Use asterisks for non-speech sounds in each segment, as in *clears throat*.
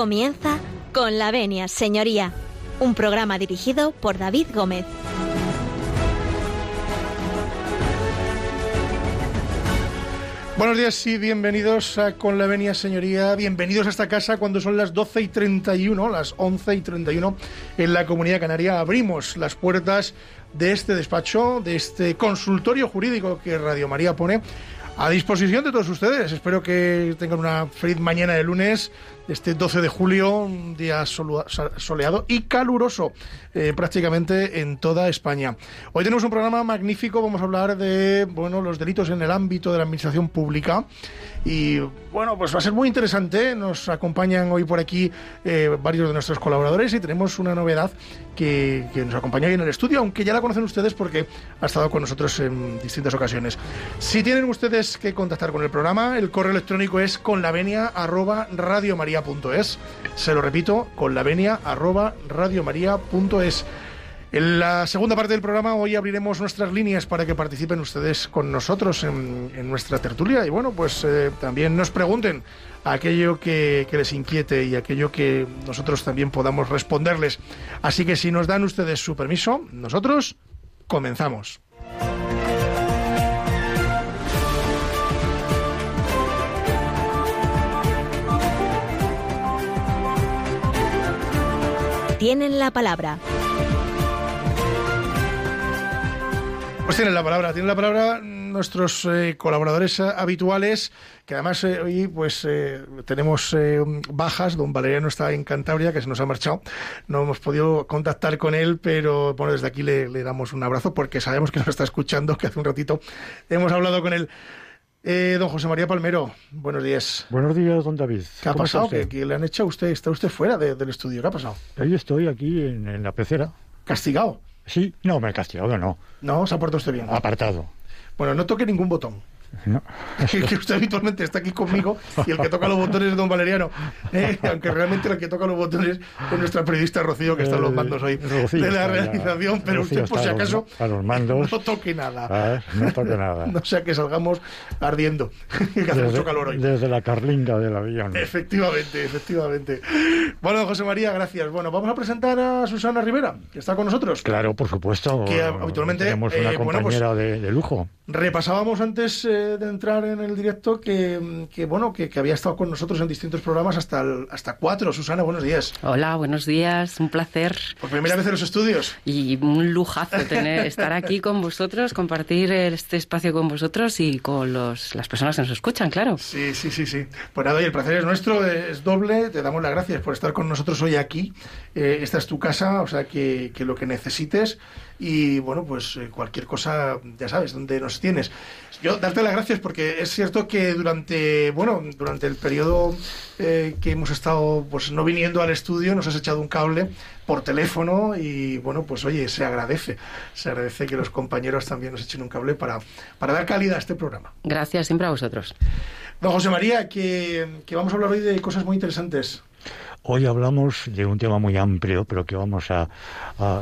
Comienza con la venia, señoría, un programa dirigido por David Gómez. Buenos días y bienvenidos a Con la Venia, señoría. Bienvenidos a esta casa cuando son las 12 y 31, las 11 y 31 en la Comunidad Canaria. Abrimos las puertas de este despacho, de este consultorio jurídico que Radio María pone a disposición de todos ustedes. Espero que tengan una feliz mañana de lunes este 12 de julio, un día soleado y caluroso eh, prácticamente en toda España. Hoy tenemos un programa magnífico, vamos a hablar de bueno, los delitos en el ámbito de la administración pública y bueno, pues va a ser muy interesante. Nos acompañan hoy por aquí eh, varios de nuestros colaboradores y tenemos una novedad que, nos acompaña hoy en el estudio, aunque ya la conocen ustedes porque ha estado con nosotros en distintas ocasiones. Si tienen ustedes que contactar con el programa, el correo electrónico es con la venia arroba es Se lo repito, con En la segunda parte del programa hoy abriremos nuestras líneas para que participen ustedes con nosotros en, nuestra tertulia y bueno, pues eh, también nos pregunten aquello que, que, les inquiete y aquello que nosotros también podamos responderles. Así que si nos dan ustedes su permiso, nosotros comenzamos. tienen la palabra. Pues tienen la palabra, tienen la palabra nuestros eh, colaboradores habituales, que además eh, hoy pues eh, tenemos bajas, don Valeriano está en Cantabria, que se nos ha marchado, no hemos podido contactar con él, pero bueno, desde aquí le, le damos un abrazo porque sabemos que nos está escuchando, que hace un ratito hemos hablado con él. Eh, don José María Palmero, buenos días. Buenos días, don David. ¿Qué ha pasado? ¿Qué, le han hecho a usted? ¿Está usted fuera del estudio? ¿Qué ha pasado? Yo estoy aquí en, la pecera. ¿Castigado? Sí, no, me he castigado, no. No, se ha portado usted bien. Apartado. Bueno, no toque ningún botón. No. *laughs* que usted habitualmente está aquí conmigo y el que toca los botones es don Valeriano. ¿eh? *laughs* Aunque realmente el que toca los botones es nuestra periodista Rocío, que está en los mandos hoy de la realización. Pero usted, por si acaso, a los mandos, no toque nada. No toque nada. *laughs* no sea que salgamos ardiendo, que hace mucho calor hoy. Desde la carlinga del avión. Efectivamente, efectivamente. Bueno, José María, gracias. Bueno, vamos a presentar a Susana Rivera, que está con nosotros. Claro, por supuesto. Que habitualmente tenemos una eh, pues compañera de, lujo. Repasábamos antes eh, de entrar en el directo que, bueno que, había estado con nosotros en distintos programas hasta hasta cuatro. Susana, buenos días. Hola, buenos días, un placer. Por primera vez en los estudios. Y un lujazo tener *laughs* estar aquí con vosotros, compartir este espacio con vosotros y con los, las personas que nos escuchan, claro. Sí, sí, sí, sí. Pues nada, y el placer es nuestro, es doble. Te damos las gracias por estar con nosotros hoy aquí. Eh, esta es tu casa, o sea que, que lo que necesites y bueno, pues eh, cualquier cosa, ya sabes, donde nos tienes. Yo darte las gracias porque es cierto que durante, bueno, durante el periodo eh, que hemos estado pues no viniendo al estudio nos has echado un cable por teléfono y bueno, pues oye, se agradece, se agradece que los compañeros también nos echen un cable para, para dar calidad a este programa. Gracias siempre a vosotros. Don José María, que, que vamos a hablar hoy de cosas muy interesantes. Hoy hablamos de un tema muy amplio, pero que vamos a,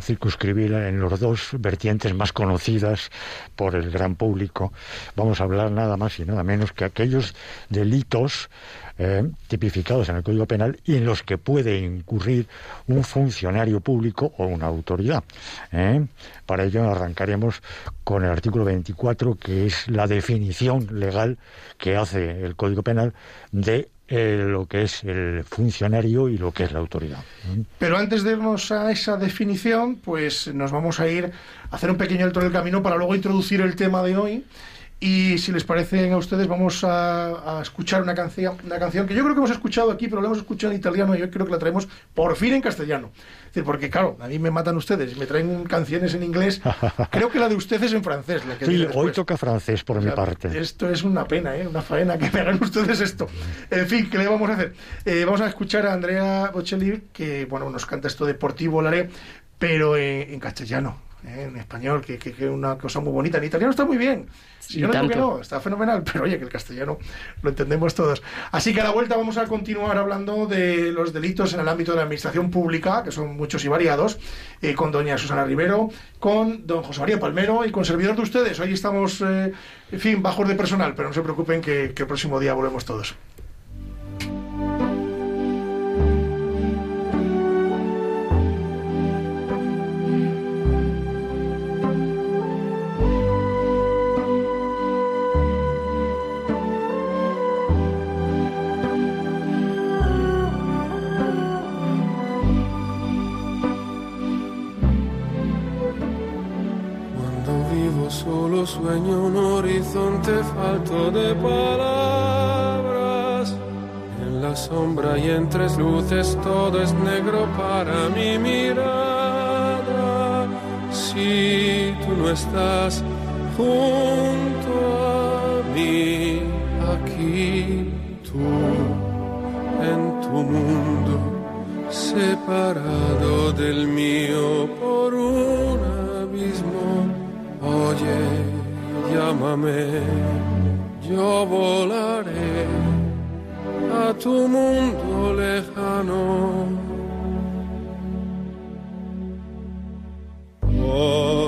circunscribir en los dos vertientes más conocidas por el gran público. Vamos a hablar nada más y nada menos que aquellos delitos eh, tipificados en el Código Penal y en los que puede incurrir un funcionario público o una autoridad. ¿eh? Para ello arrancaremos con el artículo 24, que es la definición legal que hace el Código Penal de eh, lo que es el funcionario y lo que es la autoridad. Pero antes de irnos a esa definición, pues nos vamos a ir a hacer un pequeño alto del camino para luego introducir el tema de hoy y si les parece a ustedes, vamos a, escuchar una canción, una canción que yo creo que hemos escuchado aquí, pero la hemos escuchado en italiano y yo creo que la traemos por fin en castellano. Es decir, porque claro, a mí me matan ustedes y me traen canciones en inglés. *laughs* Creo que la de ustedes es en francés. La que sí, hoy toca francés por mi parte. Esto es una pena, ¿eh? una faena que me hagan ustedes esto. En fin, ¿qué le vamos a hacer? Eh, vamos a escuchar a Andrea Bocelli, que bueno, nos canta esto deportivo, Laré, pero en castellano ¿eh? en español, que es una cosa muy bonita. En italiano está muy bien. Si yo no digo que no, está fenomenal, pero oye, que el castellano lo entendemos todos. Así que a la vuelta vamos a continuar hablando de los delitos en el ámbito de la administración pública, que son muchos y variados, eh, con doña Susana Rivero, con don José María Palmero y con servidor de ustedes. Hoy estamos, eh, en fin, bajos de personal, pero no se preocupen que, que el próximo día volvemos todos. Sueño un horizonte falto de palabras. En la sombra y en tres luces todo es negro para mi mirada. Si tú no estás junto a mí, aquí tú en tu mundo, separado del mío por un abismo. Oye, llámame, yo volaré a tu mundo lejano. Por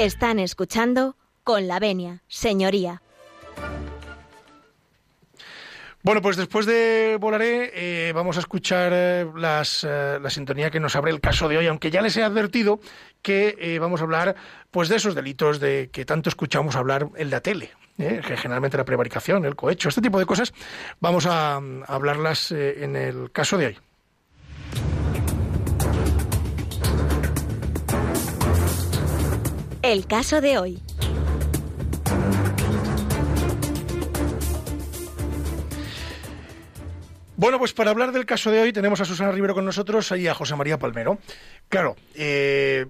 Están escuchando con la venia, señoría. Bueno, pues después de Volaré eh, vamos a escuchar eh, las, eh, la sintonía que nos abre el caso de hoy, aunque ya les he advertido que vamos a hablar pues de esos delitos de que tanto escuchamos hablar en la tele, generalmente la prevaricación, el cohecho, este tipo de cosas, vamos a, mm, hablarlas en el caso de hoy. El caso de hoy. Bueno, pues para hablar del caso de hoy tenemos a Susana Rivero con nosotros y a José María Palmero. Claro, eh,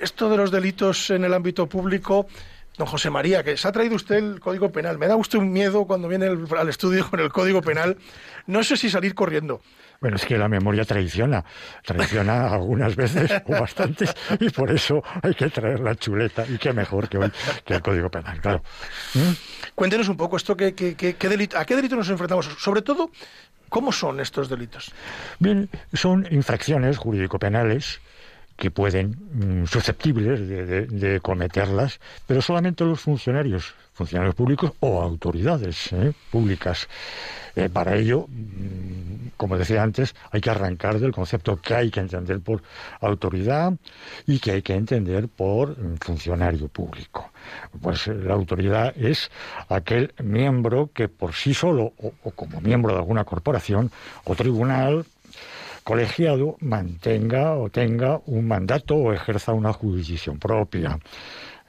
esto de los delitos en el ámbito público, don José María, que se ha traído usted el Código Penal. Me da usted un miedo cuando viene el- al estudio con el Código Penal. No sé si salir corriendo. Bueno, es que la memoria traiciona, traiciona *laughs* algunas veces o bastantes, y por eso hay que traer la chuleta, y qué mejor que hoy que el Código Penal, claro. ¿Mm? Cuéntenos un poco esto, que, que- que- qué delito, ¿a qué delito nos enfrentamos? Sobre todo, ¿cómo son estos delitos? Bien, son infracciones jurídico-penales que pueden, mm, susceptibles de, cometerlas, pero solamente los funcionarios, funcionarios públicos o autoridades ¿eh? públicas. Eh, para ello, mm, como decía antes, hay que arrancar del concepto que hay que entender por autoridad y que hay que entender por mm, funcionario público. Pues eh, la autoridad es aquel miembro que por sí solo o como miembro de alguna corporación o tribunal colegiado mantenga o tenga un mandato o ejerza una jurisdicción propia.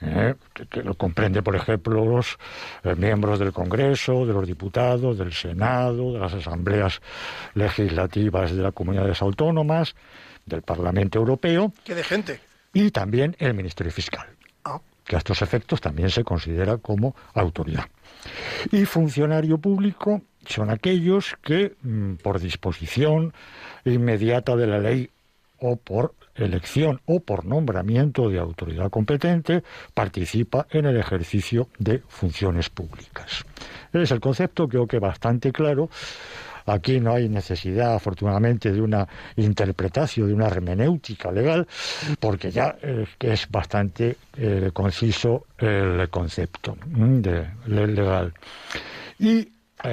¿eh? que, lo comprende, por ejemplo, los eh, miembros del Congreso, de los diputados, del Senado, de las asambleas legislativas de las comunidades autónomas, del Parlamento Europeo. ¿Qué de gente? Y también el Ministerio Fiscal, ah. que a estos efectos también se considera como autoridad. Y funcionario público son aquellos que, mm, por disposición inmediata de la ley o por elección o por nombramiento de autoridad competente, participa en el ejercicio de funciones públicas. Es el concepto, creo que bastante claro. Aquí no hay necesidad, afortunadamente, de una interpretación, de una hermenéutica legal, porque ya eh, es bastante eh, conciso el concepto mm, de, legal. Y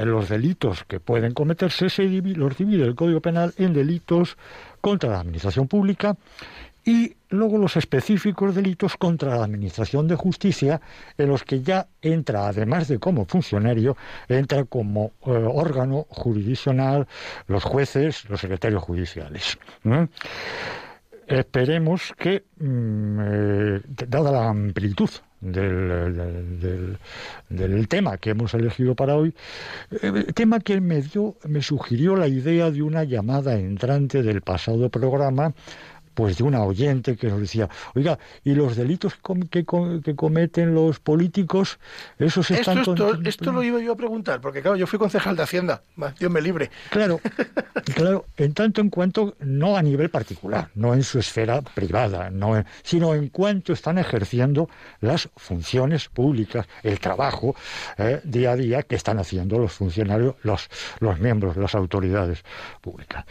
los delitos que pueden cometerse se los divide el Código Penal en delitos contra la administración pública y luego los específicos delitos contra la Administración de Justicia, en los que ya entra, además de como funcionario, entra como eh, órgano jurisdiccional los jueces, los secretarios judiciales. Esperemos que, mm, eh, dada la amplitud del, del, tema que hemos elegido para hoy, eh, tema que me dio, me sugirió la idea de una llamada entrante del pasado programa pues de una oyente que nos decía, oiga, ¿y los delitos que, cometen los políticos, esos están... Esto, esto, lo iba yo a preguntar, porque claro, yo fui concejal de Hacienda, Dios me libre. Claro, *laughs* claro, en tanto en cuanto, no a nivel particular, no en su esfera privada, no sino en cuanto están ejerciendo las funciones públicas, el trabajo eh, día a día que están haciendo los funcionarios, los, los miembros, las autoridades públicas.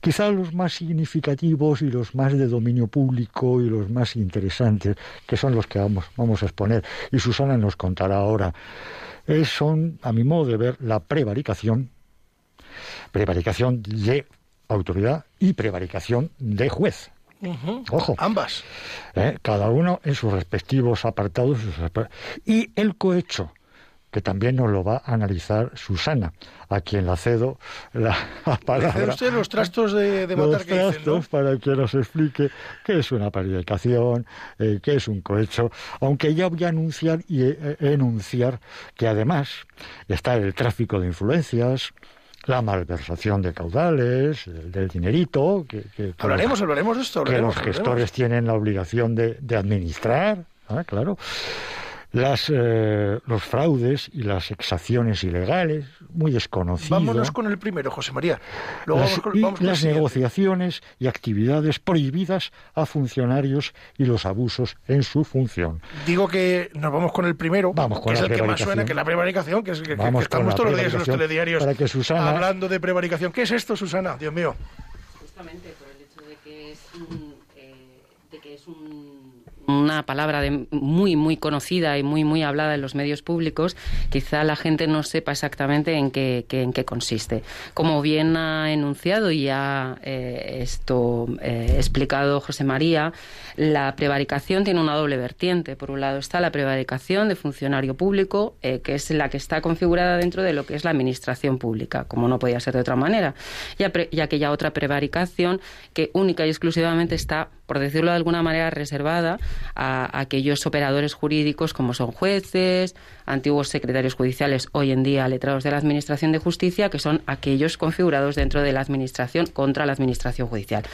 Quizá los más significativos y los más de dominio público y los más interesantes, que son los que vamos, vamos a exponer, y Susana nos contará ahora, eh, son, a mi modo de ver, la prevaricación, prevaricación de autoridad y prevaricación de juez. Ojo. Ambas. Eh, cada uno en sus respectivos apartados. Y el cohecho, que también nos lo va a analizar Susana, a quien la cedo la, *laughs* palabra. usted los trastos de, de los trastos para que nos explique qué es una predicación, eh, qué es un cohecho, aunque ya voy a anunciar y eh, enunciar que además está el tráfico de influencias, la malversación de caudales, del, dinerito. Que, hablaremos, hablaremos de esto. que los gestores tienen la obligación de, de administrar, ¿ah? claro las, eh, los fraudes y las exacciones ilegales, muy desconocidas. Vámonos con el primero, José María. las, las negociaciones y actividades prohibidas a funcionarios y los abusos en su función. Digo que nos vamos con el primero, vamos con que es el que más suena, que es la prevaricación, que, es, que, estamos todos los días en los telediarios hablando de prevaricación. ¿Qué es esto, Susana? Dios mío. Justamente por el hecho de que es un, eh, de que es un una palabra de, muy, muy conocida y muy, muy hablada en los medios públicos, quizá la gente no sepa exactamente en qué, en qué consiste. Como bien ha enunciado y ha eh, esto eh, explicado José María, la prevaricación tiene una doble vertiente. Por un lado está la prevaricación de funcionario público, eh, que es la que está configurada dentro de lo que es la administración pública, como no podía ser de otra manera, y, aquella otra prevaricación que única y exclusivamente está, por decirlo de alguna manera, reservada a, aquellos operadores jurídicos como son jueces, antiguos secretarios judiciales, hoy en día letrados de la Administración de Justicia, que son aquellos configurados dentro de la Administración contra la Administración Judicial.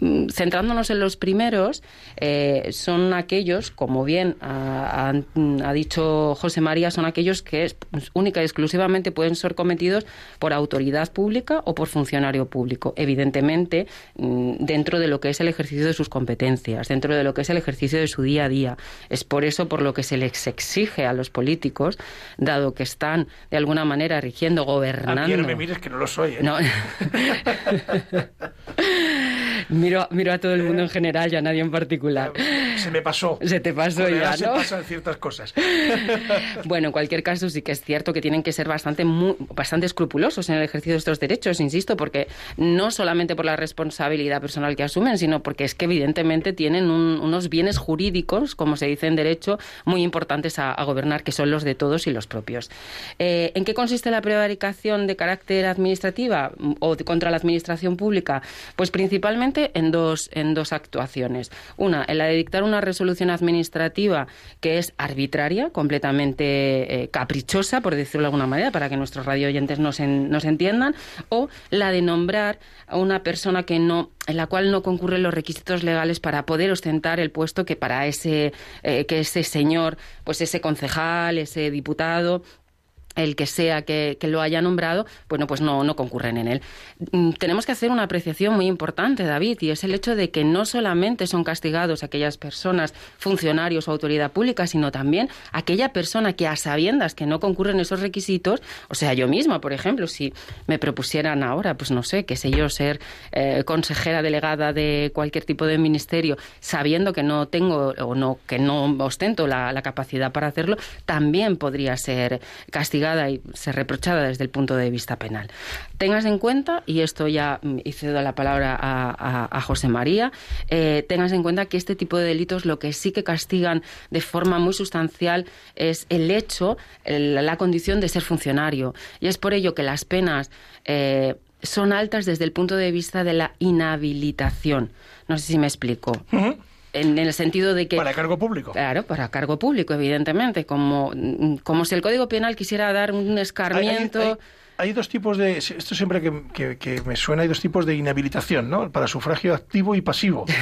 Mm, centrándonos en los primeros, eh, son aquellos, como bien ha, dicho José María, son aquellos que pues, única y exclusivamente pueden ser cometidos por autoridad pública o por funcionario público. Evidentemente, mm, dentro de lo que es el ejercicio de sus competencias, dentro de lo que es el ejercicio de su día a día. Es por eso por lo que se les exige a los políticos, dado que están de alguna manera rigiendo, gobernando. me mires que no lo soy. ¿eh? *laughs* Miro, miro a todo el mundo en general y a nadie en particular. Se me pasó. Se te pasó Con ya, se pasan ciertas cosas. *laughs* Bueno, en cualquier caso sí que es cierto que tienen que ser bastante, mu- bastante escrupulosos en el ejercicio de estos derechos, insisto, porque no solamente por la responsabilidad personal que asumen, sino porque es que evidentemente tienen un- unos bienes jurídicos, como se dice en derecho, muy importantes a, a gobernar, que son los de todos y los propios. Eh, ¿En qué consiste la prevaricación de carácter administrativa mm, o de- contra la administración pública? Pues principalmente en dos, en dos actuaciones. Una, en la de dictar una resolución administrativa que es arbitraria, completamente eh, caprichosa, por decirlo de alguna manera, para que nuestros radio oyentes nos, en- entiendan, o la de nombrar a una persona que no, en la cual no concurren los requisitos legales para poder ostentar el puesto que para ese, eh, que ese señor, pues ese concejal, ese diputado, el que sea que, lo haya nombrado, bueno, pues no, concurren en él. Mm, Tenemos que hacer una apreciación muy importante, David, y es el hecho de que no solamente son castigados aquellas personas, funcionarios o autoridad pública, sino también aquella persona que a sabiendas que no concurren esos requisitos, o sea, yo misma, por ejemplo, si me propusieran ahora, pues no sé, qué sé yo, ser eh, consejera delegada de cualquier tipo de ministerio, sabiendo que no tengo o no que no ostento la capacidad para hacerlo, también podría ser castigada y ser reprochada desde el punto de vista penal. Tengas en cuenta, y esto ya mm, y cedo la palabra a, José María, eh, tengas en cuenta que este tipo de delitos lo que sí que castigan de forma muy sustancial es el hecho, la condición de ser funcionario. Y es por ello que las penas eh, son altas desde el punto de vista de la inhabilitación. No sé si me explico. Ujú. En el sentido de que... Para cargo público. Claro, para cargo público, evidentemente, como, como si el Código Penal quisiera dar un Hay- hay- escarmiento. Hay, hay dos tipos de. Esto siempre que, que- que me suena, hay dos tipos de inhabilitación, ¿no? Para sufragio activo y pasivo. *laughs*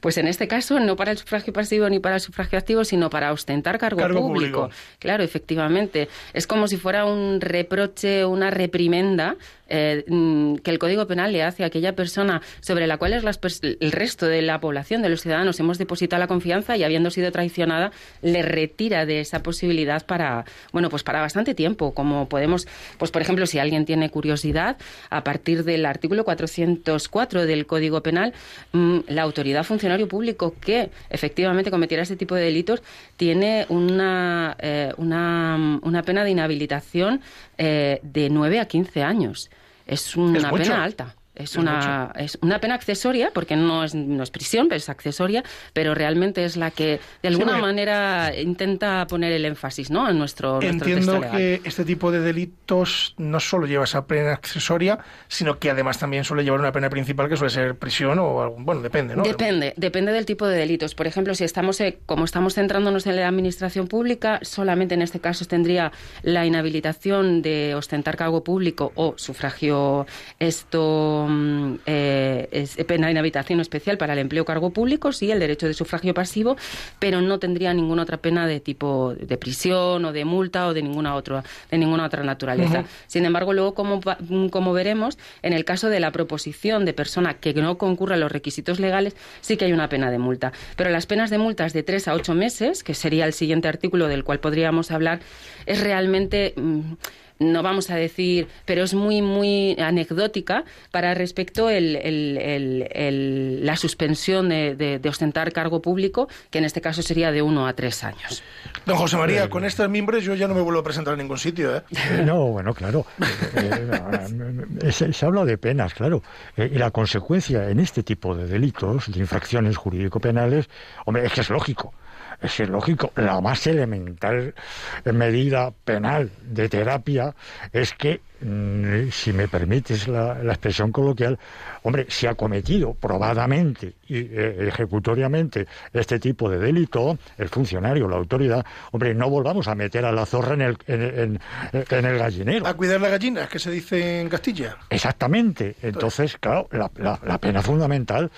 Pues en este caso, no para el sufragio pasivo ni para el sufragio activo, sino para ostentar cargo, Cargo público. público. Claro, efectivamente. Es como si fuera un reproche, una reprimenda eh, mm, que el Código Penal le hace a aquella persona sobre la cual es las el resto de la población, de los ciudadanos, hemos depositado la confianza y habiendo sido traicionada, le retira de esa posibilidad para, bueno, pues para bastante tiempo. Como podemos, pues por ejemplo, si alguien tiene curiosidad, a partir del artículo 404 del Código Penal, mm, la autoridad funcionario público que efectivamente cometiera ese tipo de delitos tiene una, eh, una, una pena de inhabilitación eh, de 9 a 15 años. Es una pena alta. Es, una, es una pena accesoria, porque no es, no es prisión, pero es accesoria, pero realmente es la que de alguna manera intenta poner el énfasis ¿no? en nuestro, nuestro texto Entiendo legal. que este tipo de delitos no solo lleva esa pena accesoria, sino que además también suele llevar una pena principal que suele ser prisión o algún. Bueno, depende, ¿no? Depende, depende del tipo de delitos. Por ejemplo, si estamos, eh, como estamos centrándonos en la administración pública, solamente en este caso tendría la inhabilitación de ostentar cargo público o sufragio, esto, eh, es pena de inhabilitación especial para el empleo cargo público, sí, el derecho de sufragio pasivo, pero no tendría ninguna otra pena de tipo de prisión o de multa o de ninguna otra, de ninguna otra naturaleza. Sin embargo, luego, como, va- como veremos, en el caso de la proposición de persona que no concurra a los requisitos legales, sí que hay una pena de multa. Pero las penas de multas de tres a ocho meses, que sería el siguiente artículo del cual podríamos hablar, es realmente. mm, no vamos a decir, pero es muy, muy anecdótica para respecto el, el- el- el- la suspensión de, de- de ostentar cargo público, que en este caso sería de uno a tres años. Don José María, con estas mimbres yo ya no me vuelvo a presentar en ningún sitio, ¿eh? Eh, No, bueno, claro. Eh, se, se habla de penas, claro. Eh, y la consecuencia en este tipo de delitos, de infracciones jurídico-penales, hombre, es que es lógico. Es lógico. La más elemental medida penal de terapia es que, mm, si me permites la, la expresión coloquial, hombre, si ha cometido probadamente y eh, ejecutoriamente este tipo de delito, el funcionario, la autoridad, hombre, no volvamos a meter a la zorra en el, en, en- en el gallinero. A cuidar la gallina, que se dice en Castilla. Exactamente. Entonces, claro, la, la- la pena fundamental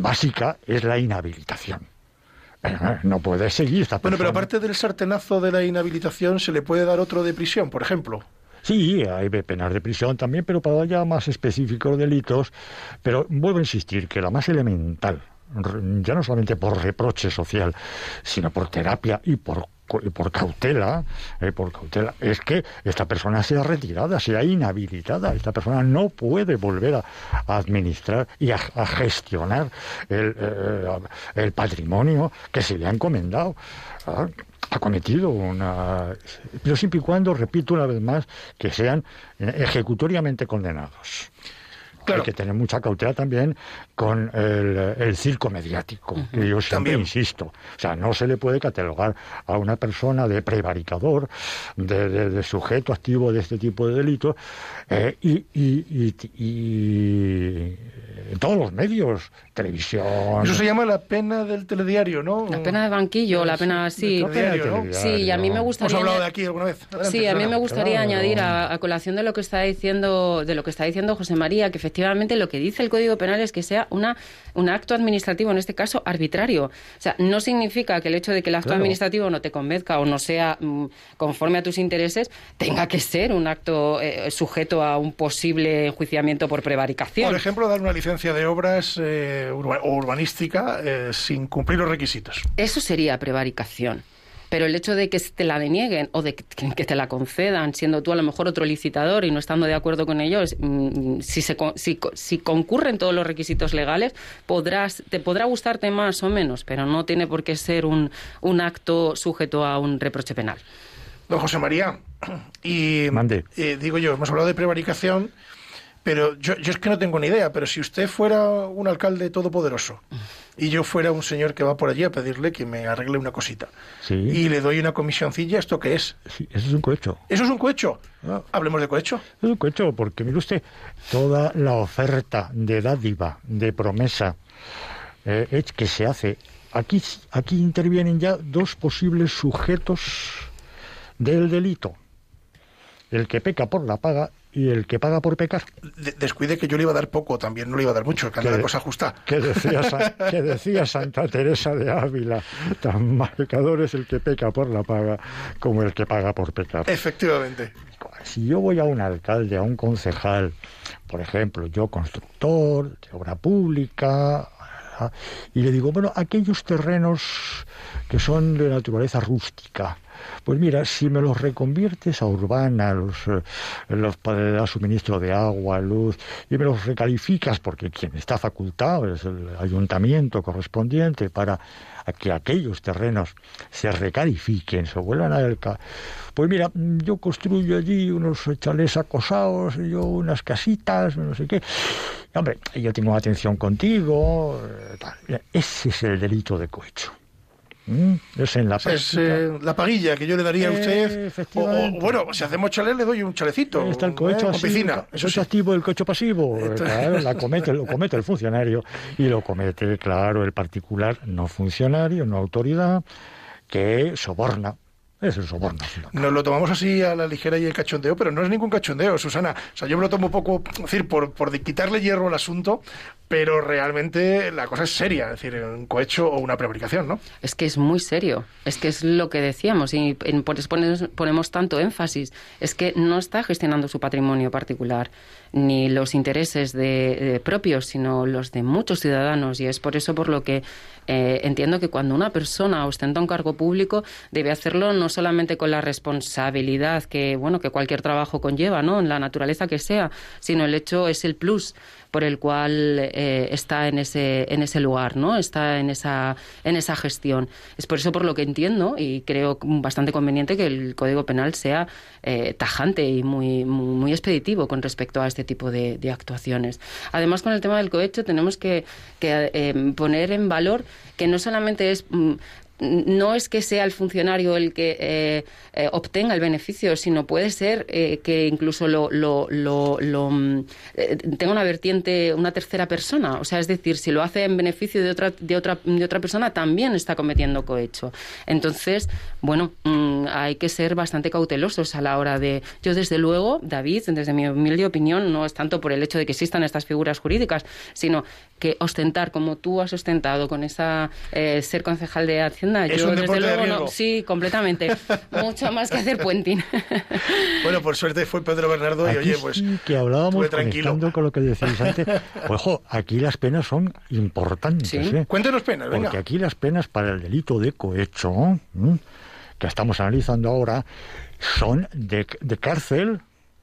básica es la inhabilitación. No puede seguir esta Bueno, pero aparte del sartenazo de la inhabilitación, ¿se le puede dar otro de prisión, por ejemplo? Sí, hay penas de prisión también, pero para ya más específicos delitos. Pero vuelvo a insistir que la más elemental, ya no solamente por reproche social, sino por terapia y por por cautela, eh, por cautela, es que esta persona sea retirada, sea inhabilitada. Esta persona no puede volver a, administrar y a, gestionar el, eh, el, patrimonio que se le ha encomendado. Ha cometido una... Pero siempre y cuando, repito una vez más, que sean ejecutoriamente condenados. Hay que tener mucha cautela también con el, circo mediático, que yo siempre insisto. O sea, no se le puede catalogar a una persona de prevaricador, de, sujeto activo de este tipo de delitos, eh, y, y, en todos los medios, televisión. Eso se llama la pena del telediario, ¿no? La pena de banquillo, la pena, sí. Sí, y a mí me gustaría. ¿Hemos hablado de aquí alguna vez? sí, a mí me gustaría añadir a, colación de lo que está diciendo, de lo que está diciendo José María, que efectivamente lo que dice el Código Penal es que sea una, un acto administrativo, en este caso arbitrario. O sea, no significa que el hecho de que el acto administrativo no te convenzca o no sea mm, conforme a tus intereses, tenga que ser un acto eh, sujeto a un posible enjuiciamiento por prevaricación. Por ejemplo, dar una licencia de obras eh, urbanística eh, sin cumplir los requisitos. Eso sería prevaricación pero el hecho de que te la denieguen o de que te la concedan, siendo tú a lo mejor otro licitador y no estando de acuerdo con ellos, mm, si, se, si, si concurren todos los requisitos legales, podrás, te podrá gustarte más o menos, pero no tiene por qué ser un, un acto sujeto a un reproche penal. Don José María, *clears throat* y eh, digo yo, hemos hablado de prevaricación, pero yo, yo es que no tengo ni idea, pero si usted fuera un alcalde todopoderoso y yo fuera un señor que va por allí a pedirle que me arregle una cosita y le doy una comisioncilla, ¿esto qué es? Sí, eso es un cohecho. ¿Eso es un cohecho? Ah. Hablemos de cohecho. Es un cohecho, porque mire usted, toda la oferta de dádiva, de promesa eh, que se hace, aquí, aquí intervienen ya dos posibles sujetos del delito. El que peca por la paga y el que paga por pecar. descuide que yo le iba a dar poco, también no le iba a dar mucho, que la cosa justa. Que decía, *laughs* que decía Santa Teresa de Ávila, tan pecador es el que peca por la paga como el que paga por pecar. Efectivamente. Si yo voy a un alcalde, a un concejal, por ejemplo, yo constructor de obra pública, y le digo, bueno, aquellos terrenos que son de naturaleza rústica, pues mira, si me los reconviertes a urbana, los, eh, los para suministro de agua, luz, y me los recalificas, porque quien está facultado es el ayuntamiento correspondiente para que aquellos terrenos se recalifiquen, se vuelvan a el pues mira, yo construyo allí unos chalés acosados, yo unas casitas, no sé qué. hombre, yo tengo atención contigo. Eh, ese es el delito de cohecho. Mm, es en la Es eh, la paguilla que yo le daría a usted. O, bueno, si hacemos chalet, le doy un chalecito. Está el cohecho ¿eh? piscina. Eso es activo el cohecho pasivo. Claro, la *laughs* comete, lo comete el funcionario y lo comete, claro, el particular no funcionario, no autoridad, que soborna es el soborno. Nos lo tomamos así a la ligera y el cachondeo, pero no es ningún cachondeo, Susana. O sea, yo me lo tomo un poco, decir, por, por quitarle hierro al asunto, pero realmente la cosa es seria, es decir, un cohecho o una prevaricación, ¿no? Es que es muy serio, es que es lo que decíamos y por eso ponemos tanto énfasis, es que no está gestionando su patrimonio particular ni los intereses de, propios, sino los de muchos ciudadanos. Y es por eso por lo que eh, entiendo que cuando una persona ostenta un cargo público debe hacerlo no solamente con la responsabilidad que bueno que cualquier trabajo conlleva, ¿no? En la naturaleza que sea, sino el hecho es el plus por el cual eh, está en ese, en ese lugar, ¿no? Está en esa, en esa gestión. Es por eso por lo que entiendo y creo bastante conveniente que el Código Penal sea eh, tajante y muy, muy, expeditivo con respecto a este tipo de, actuaciones. Además, con el tema del cohecho tenemos que, eh, poner en valor que no solamente es mm, no es que sea el funcionario el que eh, eh, obtenga el beneficio, sino puede ser eh, que incluso lo, mm, tenga una vertiente, una tercera persona. O sea, es decir, si lo hace en beneficio de otra, de otra, de otra persona, también está cometiendo cohecho. Entonces, bueno, mm, hay que ser bastante cautelosos a la hora de. Yo, desde luego, David, desde mi humilde opinión, no es tanto por el hecho de que existan estas figuras jurídicas, sino que ostentar como tú has ostentado con esa ser concejal de Hacienda yo desde luego no, sí, completamente. *laughs* Mucho más que hacer puenting. *laughs* bueno, por suerte fue Pedro Bernardo y oye, pues que hablábamos tranquilo con lo que decíais *laughs* antes. Ojo, aquí las penas son importantes. ¿eh? Cuéntenos penas, venga. Porque aquí las penas para el delito de cohecho que estamos analizando ahora son de, de cárcel,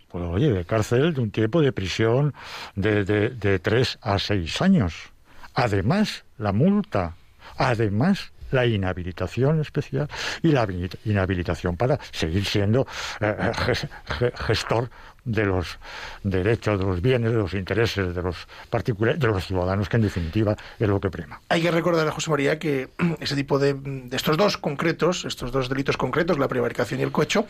pues oye, de cárcel de un tiempo de prisión de, de, de tres a seis años. Además, la multa. Además, la inhabilitación especial y la inhabilitación para seguir siendo eh, gestor de los derechos, de los bienes, de los intereses de los particulares, de los ciudadanos, que en definitiva es lo que prima. Hay que recordar a José María que *clears throat* ese tipo de, de estos dos concretos, estos dos delitos concretos, la prevaricación y el cohecho,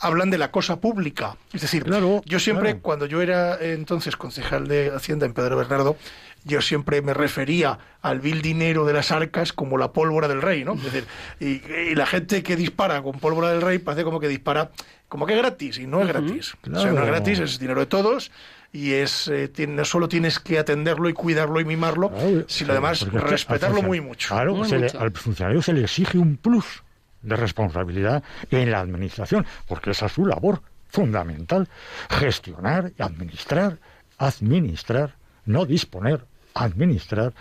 hablan de la cosa pública. Es decir, yo siempre, cuando yo era entonces concejal de Hacienda en Pedro Bernardo, yo siempre me refería al vil dinero de las arcas como la pólvora del rey, ¿no? Es decir, y, la gente que dispara con pólvora del rey parece como que dispara como que gratis, y no es gratis. O sea, no es gratis, es dinero de todos y es eh, no solo tienes que atenderlo y cuidarlo y mimarlo, sino además respetarlo muy mucho. Claro, al funcionario se le exige un plus de responsabilidad en la administración, porque esa es su labor fundamental, gestionar y administrar, administrar, no disponer, administrar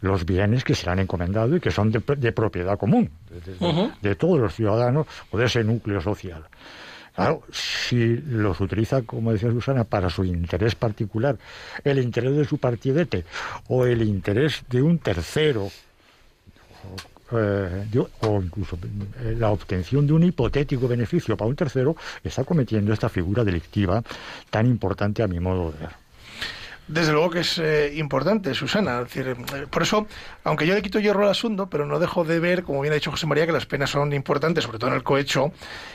los bienes que se han encomendado y que son de, propiedad común, de, todos los ciudadanos o de ese núcleo social. Claro, si los utiliza, como decía Susana, para su interés particular, el interés de su partidete o el interés de un tercero, eh, o incluso eh, la obtención de un hipotético beneficio para un tercero, está cometiendo esta figura delictiva tan importante a mi modo de ver. Desde luego que es eh, importante, Susana. decir, eh, por eso, aunque yo le quito hierro al asunto, pero no dejo de ver, como bien ha dicho José María, que las penas son importantes, sobre todo en el cohecho.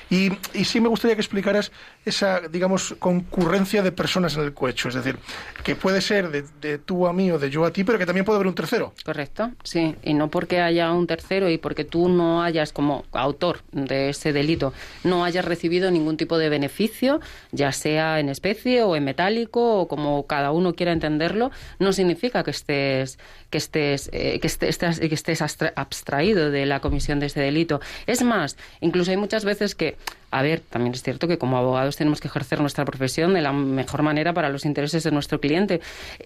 Y, y sí me gustaría que explicaras esa, digamos, concurrencia de personas en el cohecho. Es decir, que puede ser de, de, tú a mí o de yo a ti, pero que también puede haber un tercero. Correcto, sí. Y no porque haya un tercero y porque tú no hayas, como autor de ese delito, no hayas recibido ningún tipo de beneficio, ya sea en especie o en metálico o como cada uno quiera entenderlo, no significa que estés que estés eh, que estés, que estés abstraído de la comisión de ese delito. Es más, incluso hay muchas veces que a ver, también es cierto que como abogados tenemos que ejercer nuestra profesión de la mejor manera para los intereses de nuestro cliente.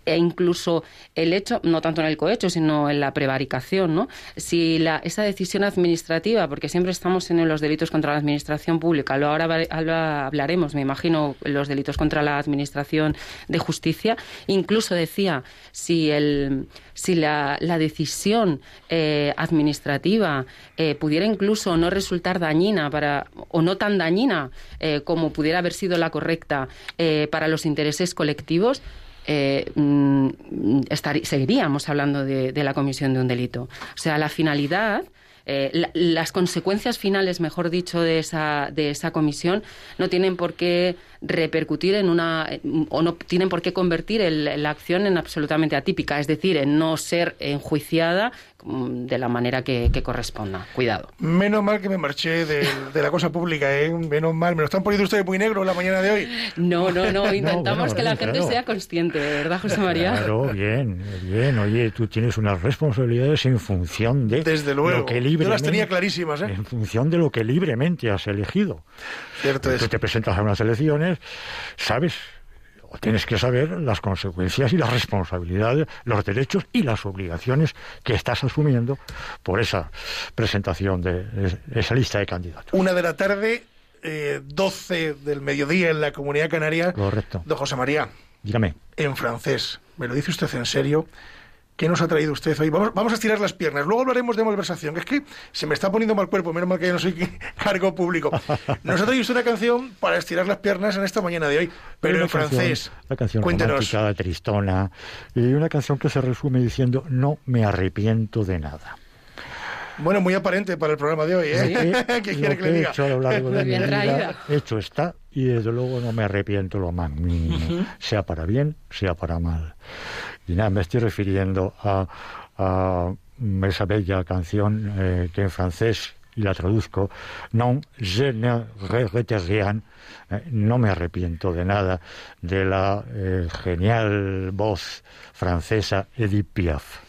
E incluso el hecho, no tanto en el cohecho, sino en la prevaricación, ¿no? Si la, esa decisión administrativa, porque siempre estamos en los delitos contra la administración pública, lo ahora hablaremos, me imagino, los delitos contra la administración de justicia, incluso decía, si el si la, decisión eh, administrativa eh, pudiera incluso no resultar dañina para, o no tan dañina eh, como pudiera haber sido la correcta para los intereses colectivos, mm, seguiríamos hablando de, la comisión de un delito. O sea, la finalidad eh, las consecuencias finales, mejor dicho, de esa, de esa comisión no tienen por qué repercutir en una o no tienen por qué convertir la acción en absolutamente atípica, es decir, en no ser enjuiciada de la manera que, corresponda. Cuidado. Menos mal que me marché de, la cosa pública, ¿eh? Menos mal. Me lo están poniendo ustedes muy negro la mañana de hoy. No, no, no. *laughs* Intentamos que la gente sea consciente, ¿verdad, José María? Claro, bien, bien. Oye, tú tienes unas responsabilidades en función de Desde luego. lo que libremente... Yo las tenía clarísimas, ¿eh? En función de lo que libremente has elegido. Cierto Tú te presentas a unas elecciones, sabes tienes que saber las consecuencias y las responsabilidades, los derechos y las obligaciones que estás asumiendo por esa presentación de esa lista de candidatos. Una de la tarde, eh, 12 del mediodía en la Comunidad Canaria. Correcto. Don José María. Dígame. En francés. ¿Me lo dice usted en serio? ¿Qué nos ha traído usted hoy? Vamos, vamos, a estirar las piernas. Luego hablaremos de malversación, que es que se me está poniendo mal cuerpo, menos mal que yo no soy *laughs* cargo público. Nos ha traído usted una canción para estirar las piernas en esta mañana de hoy, pero en francés. Una canción Cuéntenos. romántica, tristona, y una canción que se resume diciendo no me arrepiento de nada. Bueno, muy aparente para el programa de hoy, ¿eh? *laughs* ¿Qué quiere que, le diga? Hecho a lo largo de mi vida, hecho está, y desde luego no me arrepiento lo más mínimo, sea para bien, sea para mal. Y nada, me estoy refiriendo a, esa bella canción eh, que en francés, y la traduzco, non je ne regrette rien, eh, no me arrepiento de nada, de la eh, genial voz francesa Edith Piaf.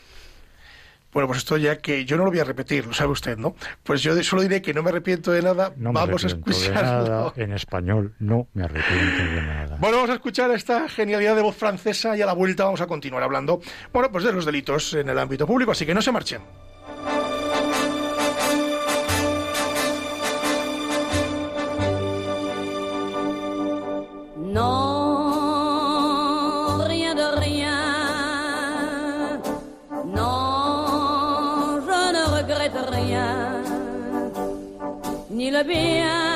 Bueno, pues esto ya que yo no lo voy a repetir, lo sabe usted, ¿no? Pues yo solo diré que no me arrepiento de nada. Vamos a escucharlo. En español no me arrepiento de nada. Bueno, vamos a escuchar esta genialidad de voz francesa y a la vuelta vamos a continuar hablando, bueno, pues de los delitos en el ámbito público, así que no se marchen. No. Ni le bien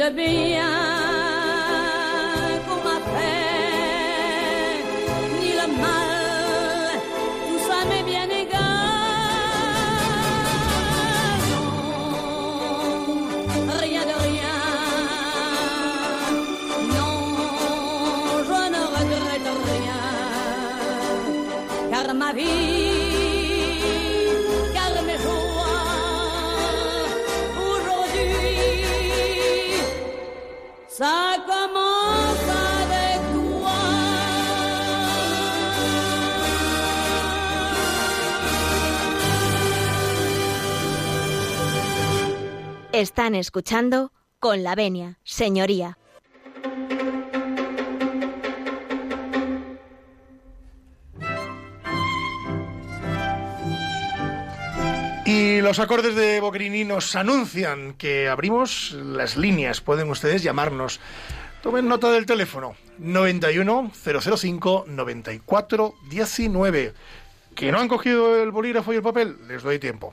Ni le Están escuchando con la venia, señoría. Y los acordes de Boccherini nos anuncian que abrimos las líneas. Pueden ustedes llamarnos. Tomen nota del teléfono. 91 005 94 19. Que no han cogido el bolígrafo y el papel, les doy tiempo.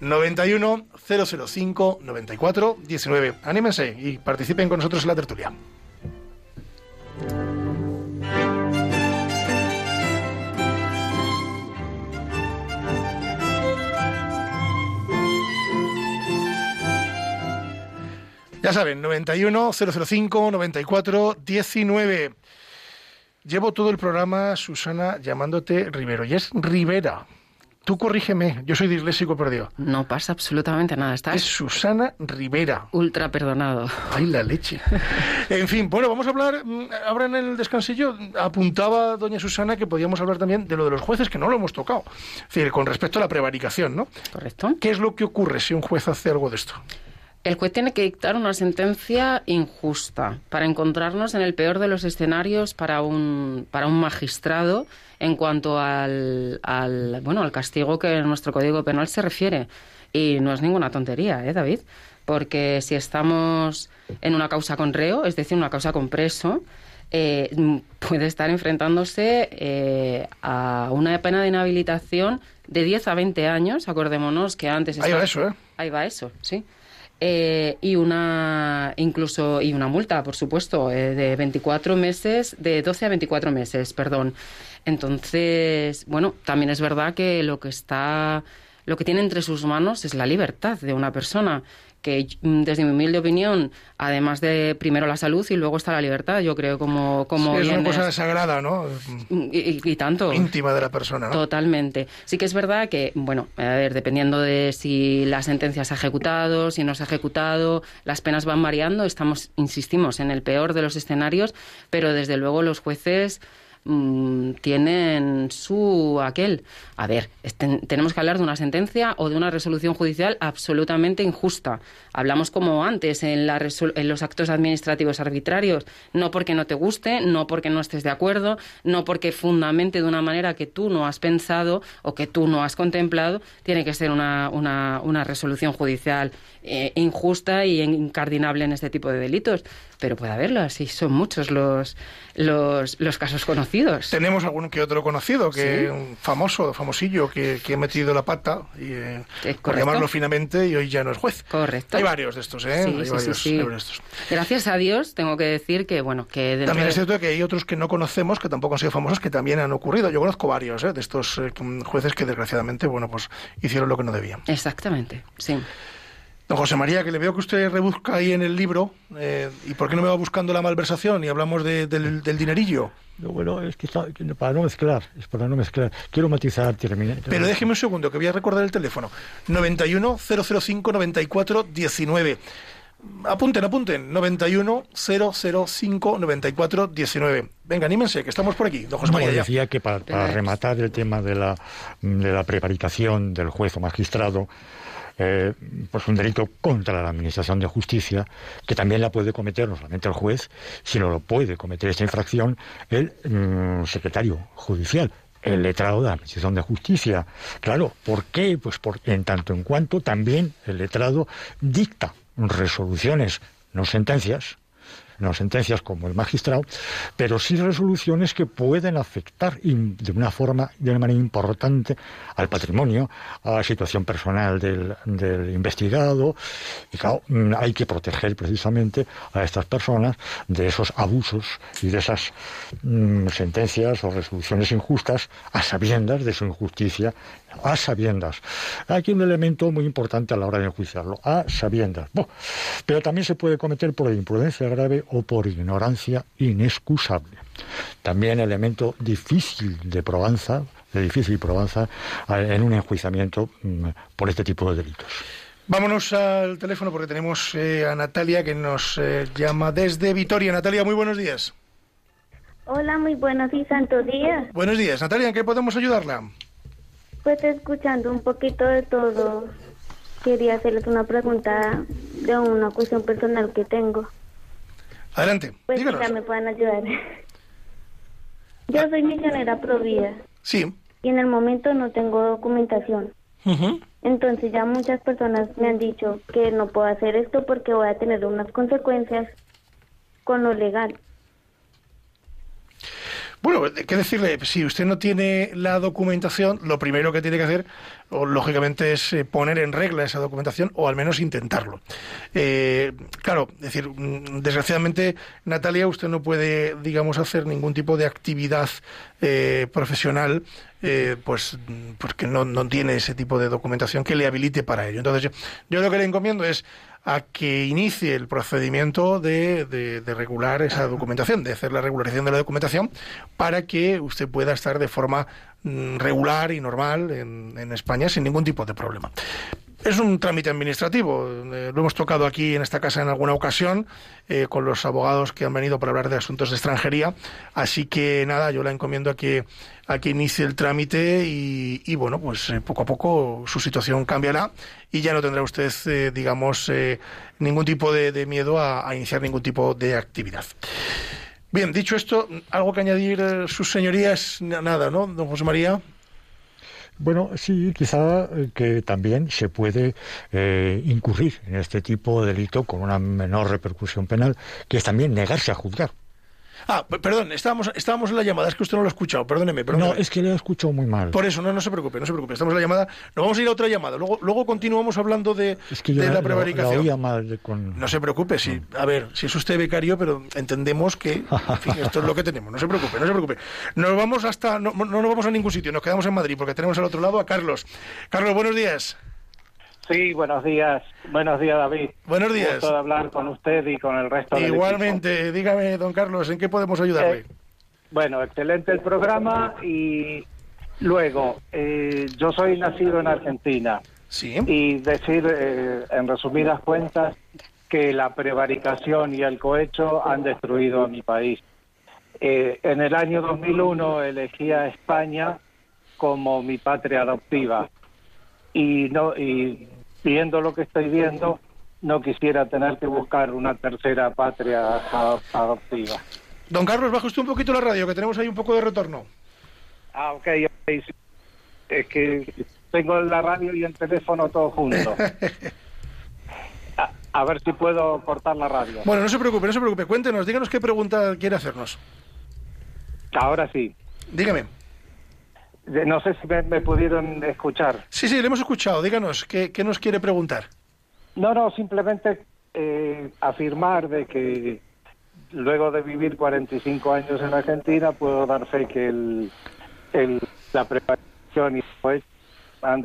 91 005 94 19. Anímense y participen con nosotros en la tertulia. Ya saben, 91 005 94 19. Llevo todo el programa, Susana, llamándote Rivero. Y es Rivera. Tú corrígeme, yo soy disléxico perdido. No pasa absolutamente nada. Es Estás Susana Rivera. ultra perdonado. Ay, la leche. *laughs* En fin, bueno, vamos a hablar, mm, ahora en el descansillo, apuntaba doña Susana que podíamos hablar también de lo de los jueces, que no lo hemos tocado. Es decir, con respecto a la prevaricación, ¿no? ¿Correcto? ¿Qué es lo que ocurre si un juez hace algo de esto? El juez tiene que dictar una sentencia injusta para encontrarnos en el peor de los escenarios para un, para un magistrado en cuanto al, al, bueno, al castigo que nuestro Código Penal se refiere. Y no es ninguna tontería, ¿eh, David? Porque si estamos en una causa con reo, es decir, una causa con preso, eh, m- puede estar enfrentándose eh, a una pena de inhabilitación de 10 a 20 años. Acordémonos que antes... Ahí va eso, ¿eh? Ahí va eso, sí. Eh, y una incluso y una multa, por supuesto, eh, de 24 meses, de 12 a 24 meses, perdón. Entonces, bueno, también es verdad que lo que está lo que tiene entre sus manos es la libertad de una persona que mm, desde mi humilde opinión, además de primero la salud y luego está la libertad, yo creo como como Sí, es una cosa sagrada, ¿no? y, y- y tanto Íntima de la persona, ¿no? Totalmente. Sí que es verdad que, bueno, a ver, dependiendo de si la sentencia se ha ejecutado, si no se ha ejecutado, las penas van variando. Estamos, insistimos, en el peor de los escenarios, pero desde luego los jueces mm, tienen su aquel. A ver, tenemos que hablar de una sentencia o de una resolución judicial absolutamente injusta. Hablamos como antes en, la en los actos administrativos arbitrarios, no porque no te guste, no porque no estés de acuerdo, no porque fundamente de una manera que tú no has pensado o que tú no has contemplado, tiene que ser una resolución judicial eh, injusta y incardinable en este tipo de delitos. Pero puede haberlo, así son muchos los, los, los casos conocidos. Tenemos algún que otro conocido, que un famoso, famosillo, que, que ha metido la pata, y, eh, por llamarlo finamente, y hoy ya no es juez. Correcto. Hay varios de estos, ¿eh? Sí, hay sí, varios, hay de estos. Gracias a Dios, tengo que decir que, bueno, que dentro También es cierto que hay otros que no conocemos, que tampoco han sido famosos, que también han ocurrido. Yo conozco varios ¿eh? de estos eh, jueces que desgraciadamente, bueno, pues hicieron lo que no debían. Exactamente, sí. Don José María, que le veo que usted rebusca ahí en el libro, eh, ¿y por qué no me va buscando la malversación y hablamos de- del, del dinerillo? No, Bueno, es que está- para no mezclar, es para no mezclar. Quiero matizar, termina. Pero déjeme un segundo, que voy a recordar el teléfono. 91 005 94 19. Apunten, apunten. 91 005 94 19. Venga, anímense, que estamos por aquí. Don José No, María, decía que para, rematar el tema de la, de la prevaricación del juez o magistrado, eh, pues un delito contra la Administración de Justicia, que también la puede cometer no solamente el juez, sino lo puede cometer esta infracción el mm, secretario judicial, el letrado de la Administración de Justicia. Claro, ¿por qué? Pues porque en tanto en cuanto también el letrado dicta resoluciones, no sentencias, no sentencias como el magistrado, pero sí resoluciones que pueden afectar de una forma, de una manera importante al patrimonio, a la situación personal del, del investigado. Y claro, mm, hay que proteger precisamente a estas personas de esos abusos y de esas mm, sentencias o resoluciones injustas a sabiendas de su injusticia, a sabiendas. Aquí un elemento muy importante a la hora de enjuiciarlo, a sabiendas. Buah, pero también se puede cometer por imprudencia grave o por ignorancia inexcusable. También elemento difícil de probanza, de difícil probanza eh, en un enjuiciamiento mm, por este tipo de delitos. Vámonos al teléfono porque tenemos eh, a Natalia que nos eh, llama desde Vitoria. Natalia, muy buenos días. Hola, muy buenos y santos días. Buenos días. Natalia, ¿en qué podemos ayudarla? Pues escuchando un poquito de todo, quería hacerles una pregunta de una cuestión personal que tengo. Adelante, Pues díganos. quizá me puedan ayudar. *laughs* Yo soy misionera pro vida Sí. y en el momento no tengo documentación. Entonces ya muchas personas me han dicho que no puedo hacer esto porque voy a tener unas consecuencias con lo legal. Bueno, hay que decirle, si usted no tiene la documentación, lo primero que tiene que hacer, o, lógicamente, es eh, poner en regla esa documentación o al menos intentarlo. Eh, claro, decir, mm, desgraciadamente, Natalia, usted no puede, digamos, hacer ningún tipo de actividad eh, profesional, eh, pues mm, porque no, no tiene ese tipo de documentación que le habilite para ello. Entonces, yo lo que le encomiendo es a que inicie el procedimiento de, de- regular esa documentación, de hacer la regularización de la documentación, para que usted pueda estar de forma mm, regular y normal en, en España sin ningún tipo de problema. Es un trámite administrativo, eh, lo hemos tocado aquí en esta casa en alguna ocasión eh, con los abogados que han venido para hablar de asuntos de extranjería, así que nada, yo la encomiendo a que, a que inicie el trámite y, bueno, pues eh, poco a poco su situación cambiará y ya no tendrá usted, eh, digamos, ningún tipo de, miedo a, a iniciar ningún tipo de actividad. Bien, dicho esto, ¿algo que añadir sus señorías? Nada, ¿no, don José María? Bueno, sí, quizá eh, que también se puede eh, incurrir en este tipo de delito con una menor repercusión penal, que es también negarse a juzgar. Ah, perdón, estábamos, estábamos en la llamada, es que usted no lo ha escuchado, perdóneme, No, es que le he escuchado muy mal. Por eso, no, no se preocupe, no se preocupe, estamos en la llamada. Nos vamos a ir a otra llamada, luego, luego continuamos hablando de, Es que yo de la, prevaricación. la oía mal de- con... No se preocupe, sí. A ver, si es usted becario, pero entendemos que, en fin, *laughs* esto es lo que tenemos. No se preocupe, no se preocupe. Nos vamos hasta, no, no nos vamos a ningún sitio, nos quedamos en Madrid porque tenemos al otro lado a Carlos. Carlos, buenos días. Sí, buenos días. Buenos días, David. Buenos días. Gusto de hablar con usted y con el resto del equipo. Igualmente, dígame, don Carlos, ¿en qué podemos ayudarle? Eh, Bueno, excelente el programa y luego, eh, yo soy nacido en Argentina Sí. y decir, eh, en resumidas cuentas, que la prevaricación y el cohecho han destruido a mi país. Eh, en el año 2001 elegí a España como mi patria adoptiva y no y viendo lo que estoy viendo no quisiera tener que buscar una tercera patria ado- adoptiva. Don Carlos, baja usted un poquito la radio, que tenemos ahí un poco de retorno. Ah, ok, ok, sí. Es que tengo la radio y el teléfono todo junto. *laughs* A, a ver si puedo cortar la radio. Bueno, no se preocupe, no se preocupe. Cuéntenos, díganos qué pregunta quiere hacernos. Ahora sí. Dígame. No sé si me, me pudieron escuchar. Sí, sí, le hemos escuchado. Díganos, ¿qué, qué nos quiere preguntar? No, no, simplemente eh, afirmar de que luego de vivir 45 años en Argentina puedo dar fe que el, el- la preparación y pues han.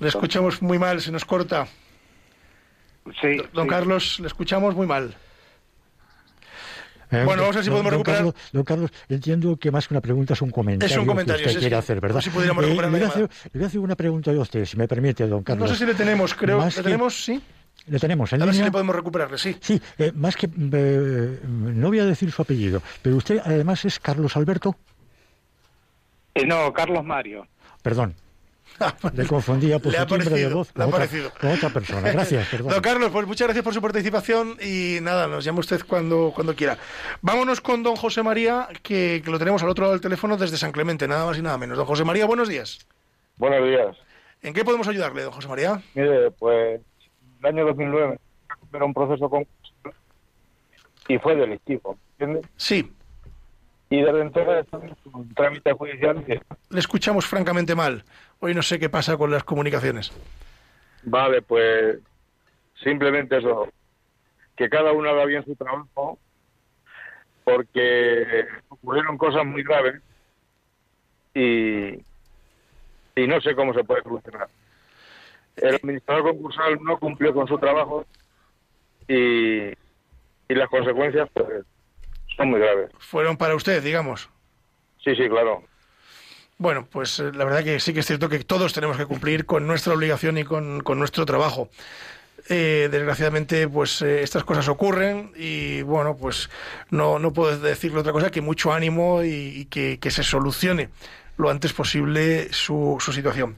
Le escuchamos muy mal, se nos corta. Sí, Don sí. Carlos, le escuchamos muy mal. Eh, Bueno, vamos a ver si don- podemos don recuperar- Carlos, don Carlos, entiendo que más que una pregunta es un comentario, Es un comentario, que usted quiere hacer, ¿verdad? Si pudiéramos recuperar le, voy a hacer, le voy a hacer una pregunta a usted, si me permite, don Carlos. No sé si le tenemos, creo. Más ¿Le que- tenemos? Sí. Le tenemos en A ver si línea. le podemos recuperarle, sí. Sí, eh, más que... eh, no voy a decir su apellido, pero usted además es Carlos Alberto. Eh, no, Carlos Mario. Perdón, *laughs* le confundía por Le su timbre de voz con otra, con persona. *laughs* Gracias, perdón. Don Carlos, pues muchas gracias por su participación y nada, nos llama usted cuando, cuando quiera. Vámonos con don José María, que, que lo tenemos al otro lado del teléfono desde San Clemente, nada más y nada menos. Don José María, buenos días. Buenos días. ¿En qué podemos ayudarle, don José María? Mire, pues el año 2009 era un proceso concursal y fue delictivo, ¿entiende? Sí, Y desde entonces estamos con trámites judiciales que, le escuchamos francamente mal. Hoy no sé qué pasa con las comunicaciones. vale, pues simplemente eso, que cada uno haga bien su trabajo, porque ocurrieron cosas muy graves y, y no sé cómo se puede solucionar. El administrador concursal no cumplió con su trabajo y, y las consecuencias pues, son muy graves. Fueron para usted, digamos. Sí, sí, claro. Bueno, pues eh, la verdad que sí que es cierto que todos tenemos que cumplir con nuestra obligación y con, con nuestro trabajo. Eh, desgraciadamente, pues eh, estas cosas ocurren y bueno, pues no, no puedo decirle otra cosa que mucho ánimo y, y que, que se solucione lo antes posible su, su situación.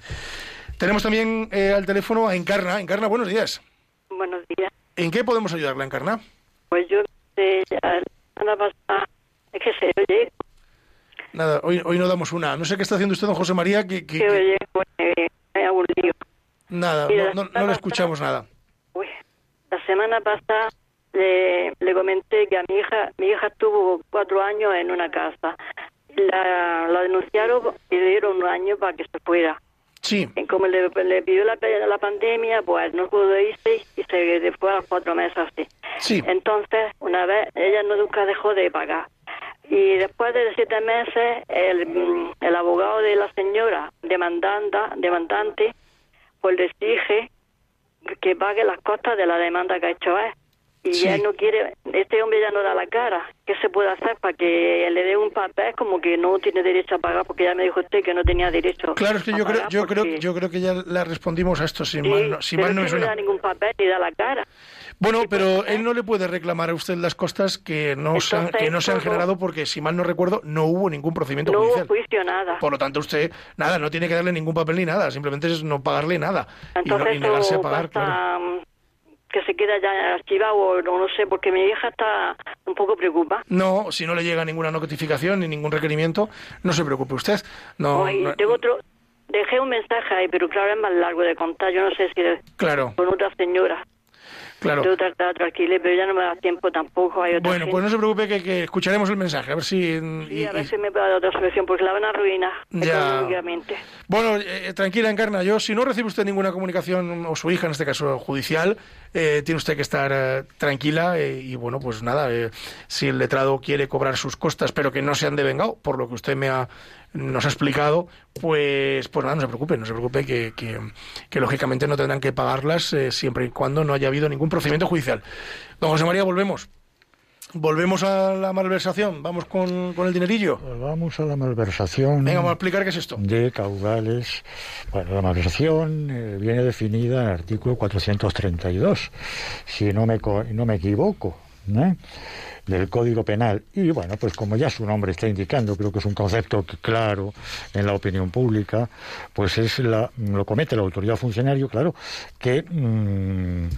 Tenemos también eh, al teléfono a Encarna. Encarna, buenos días. Buenos días. ¿En qué podemos ayudarla, Encarna? Pues yo eh, ya la semana pasada es que se oye, Nada, hoy, hoy no damos una. No sé qué está haciendo usted, don José María, que, que- que- oye, hay algún lío. nada, no, no- no le escuchamos nada. Uy, la semana pasada le, le comenté que a mi hija, mi hija estuvo cuatro años en una casa. La, la denunciaron y le dieron un año para que se fuera. Sí, Y como le, le pidió la, la pandemia, pues no pudo irse y se fue a los cuatro meses así. sí. Entonces, una vez, ella no nunca dejó de pagar. Y después de siete meses, el, mm, el abogado de la señora demandanda, demandante, pues le exige que pague las costas de la demanda que ha hecho él. Y Sí. él no quiere, este hombre ya no da la cara. ¿Qué se puede hacer para que le dé un papel como que no tiene derecho a pagar? Porque ya me dijo usted que no tenía derecho. Claro, es que a yo creo, yo creo, yo creo que ya le respondimos a esto, si Sí, mal no, si mal no es no da ningún papel ni da la cara. Bueno, pero él no le puede reclamar a usted las costas que no, se han, Entonces, que no se han todo- generado porque, si mal no recuerdo, no hubo ningún procedimiento No hubo judicial. juicio, nada. Por lo tanto, usted, nada, no tiene que darle ningún papel ni nada, simplemente es no pagarle nada y, no- Entonces y negarse a pagar, claro. mm, que se queda ya archivado o no, no sé, porque mi hija está un poco preocupada. No, si no le llega ninguna notificación ni ningún requerimiento, no se preocupe usted. No, Ay, no- tengo otro, dejé un mensaje ahí, pero claro, es más largo de contar. Yo no sé si claro, con otra señora. Claro. Pero ya no me da tiempo tampoco. Hay otra Bueno, gente. pues no se preocupe que, que escucharemos el mensaje, a ver si... Sí, y- a ver y- si me puede dar otra solución, porque la van a arruinar Ya. económicamente. Bueno, eh, tranquila, Encarna, yo si no recibe usted ninguna comunicación, o su hija en este caso judicial, eh, tiene usted que estar eh, tranquila eh, y bueno, pues nada, eh, si el letrado quiere cobrar sus costas, pero que no se han devengado, por lo que usted me ha, nos ha explicado, pues, pues nada, no se preocupe, no se preocupe que, que, que lógicamente no tendrán que pagarlas eh, siempre y cuando no haya habido ningún procedimiento judicial. Don José María, volvemos. Volvemos a la malversación, vamos con, con el dinerillo. Vamos a la malversación. Venga, vamos a explicar qué es esto. de caudales. Bueno, la malversación eh, viene definida en el artículo 432, si no me, no me equivoco, ¿eh? Del Código Penal. Y bueno, pues como ya su nombre está indicando, creo que es un concepto claro en la opinión pública, pues es la, lo comete la autoridad funcionario, claro, que... mm,